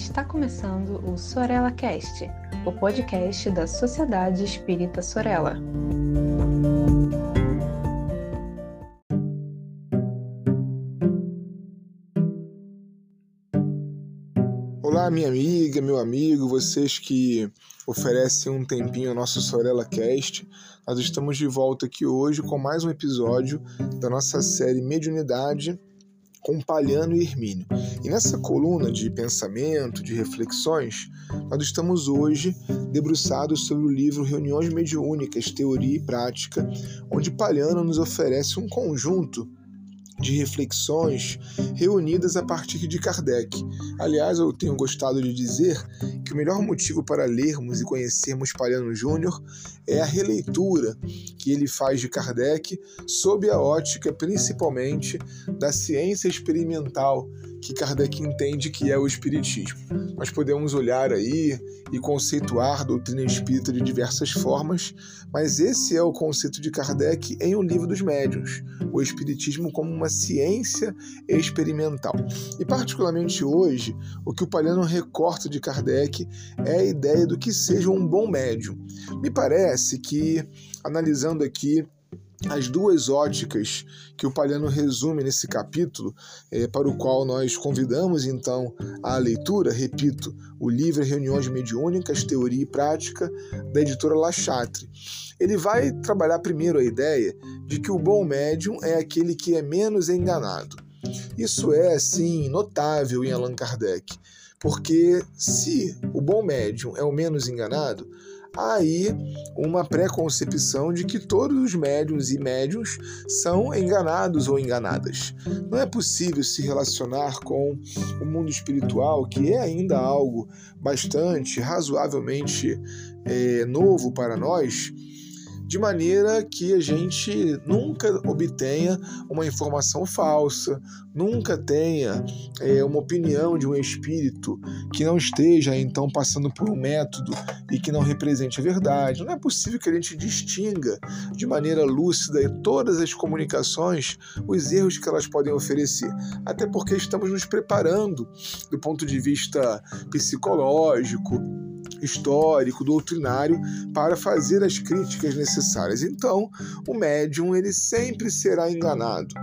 Está começando o Sorella Cast, o podcast da Sociedade Espírita Sorella. Olá, minha amiga, meu amigo, vocês que oferecem um tempinho ao nosso Sorella Cast. Nós estamos de volta aqui hoje com mais um episódio da nossa série Mediunidade com Palhano e Hermínio. E nessa coluna de pensamento, de reflexões, nós estamos hoje debruçados sobre o livro Reuniões Mediúnicas, Teoria e Prática, onde Palhano nos oferece um conjunto de reflexões reunidas a partir de Kardec. Aliás, eu tenho gostado de dizer que o melhor motivo para lermos e conhecermos Palhano Júnior é a releitura que ele faz de Kardec sob a ótica principalmente da ciência experimental que Kardec entende que é o Espiritismo. Nós podemos olhar aí e conceituar a doutrina espírita de diversas formas, mas esse é o conceito de Kardec em O Livro dos Médiuns, o Espiritismo como uma ciência experimental. E, particularmente hoje, o que o Palhano recorta de Kardec é a ideia do que seja um bom médium. Me parece que, analisando aqui as duas óticas que o Palhano resume nesse capítulo, é, para o qual nós convidamos então a leitura, repito, o livro Reuniões Mediúnicas, Teoria e Prática, da editora La Chatre. Ele vai trabalhar primeiro a ideia de que o bom médium é aquele que é menos enganado. Isso é, assim, notável em Allan Kardec, porque se o bom médium é o menos enganado, aí uma preconcepção de que todos os médiums e médiums são enganados ou enganadas. Não é possível se relacionar com o mundo espiritual, que é ainda algo bastante, razoavelmente é, novo para nós de maneira que a gente nunca obtenha uma informação falsa, nunca tenha é, uma opinião de um espírito que não esteja então passando por um método e que não represente a verdade. Não é possível que a gente distinga de maneira lúcida em todas as comunicações os erros que elas podem oferecer, até porque estamos nos preparando do ponto de vista psicológico histórico, doutrinário, para fazer as críticas necessárias. Então, o médium ele sempre será enganado.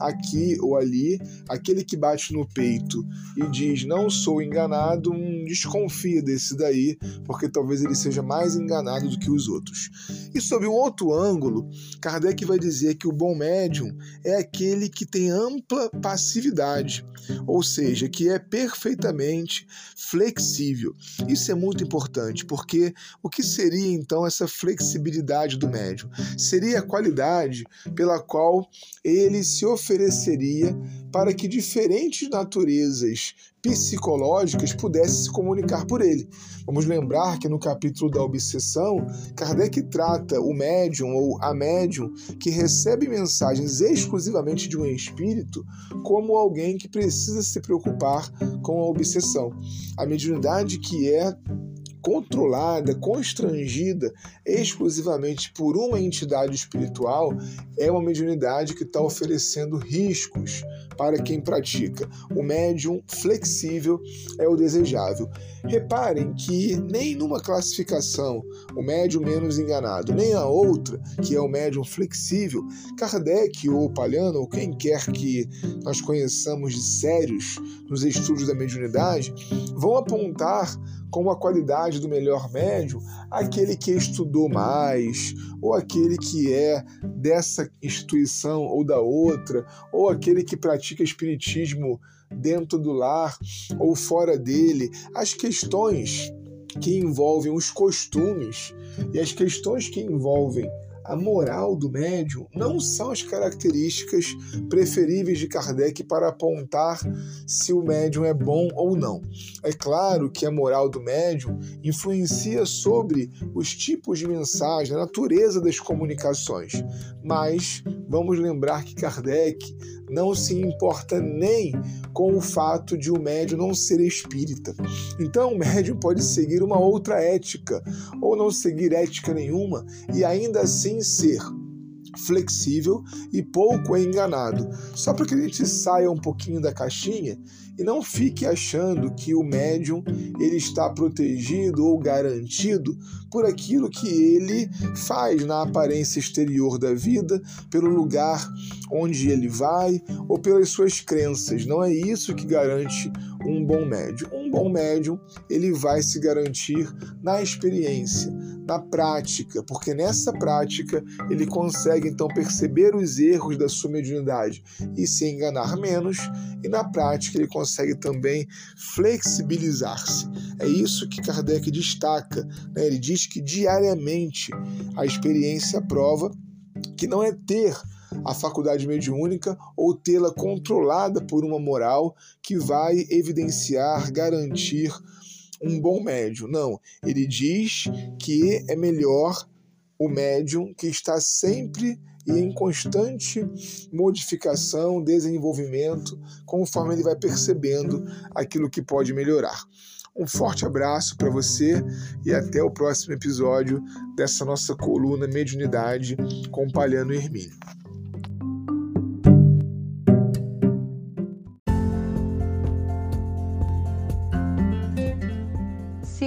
Aqui ou ali, aquele que bate no peito e diz não sou enganado, hum, desconfia desse daí, porque talvez ele seja mais enganado do que os outros. E sob um outro ângulo, Kardec vai dizer que o bom médium é aquele que tem ampla passividade, ou seja, que é perfeitamente flexível. Isso é muito importante importante, porque o que seria então essa flexibilidade do médium? Seria a qualidade pela qual ele se ofereceria para que diferentes naturezas psicológicas pudessem se comunicar por ele. Vamos lembrar que no capítulo da obsessão, Kardec trata o médium ou a médium que recebe mensagens exclusivamente de um espírito como alguém que precisa se preocupar com a obsessão. A mediunidade que é controlada, constrangida exclusivamente por uma entidade espiritual, é uma mediunidade que está oferecendo riscos para quem pratica. O médium flexível é o desejável. Reparem que nem numa classificação, o médium menos enganado, nem a outra, que é o médium flexível, Kardec ou Palhano, ou quem quer que nós conheçamos de sérios nos estudos da mediunidade, vão apontar como a qualidade do melhor médium aquele que estudou mais, ou aquele que é dessa instituição ou da outra, ou aquele que pratica espiritismo dentro do lar ou fora dele. As questões que envolvem os costumes e as questões que envolvem a moral do médium não são as características preferíveis de Kardec para apontar se o médium é bom ou não. É claro que a moral do médium influencia sobre os tipos de mensagem, a natureza das comunicações, mas vamos lembrar que Kardec não se importa nem com o fato de o médium não ser espírita. Então, o médium pode seguir uma outra ética ou não seguir ética nenhuma e ainda assim ser flexível e pouco enganado. Só para que a gente saia um pouquinho da caixinha e não fique achando que o médium ele está protegido ou garantido por aquilo que ele faz na aparência exterior da vida, pelo lugar onde ele vai ou pelas suas crenças. Não é isso que garante um bom médium. Um bom médium, ele vai se garantir na experiência, na prática, porque nessa prática ele consegue então perceber os erros da sua mediunidade e se enganar menos, e na prática ele consegue também flexibilizar-se. É isso que Kardec destaca. Né? Ele diz que diariamente a experiência prova que não é ter a faculdade mediúnica ou tê-la controlada por uma moral que vai evidenciar, garantir um bom médium. Não, ele diz que é melhor o médium que está sempre e em constante modificação, desenvolvimento, conforme ele vai percebendo aquilo que pode melhorar. Um forte abraço para você e até o próximo episódio dessa nossa coluna Mediunidade com Palhano Hermínio.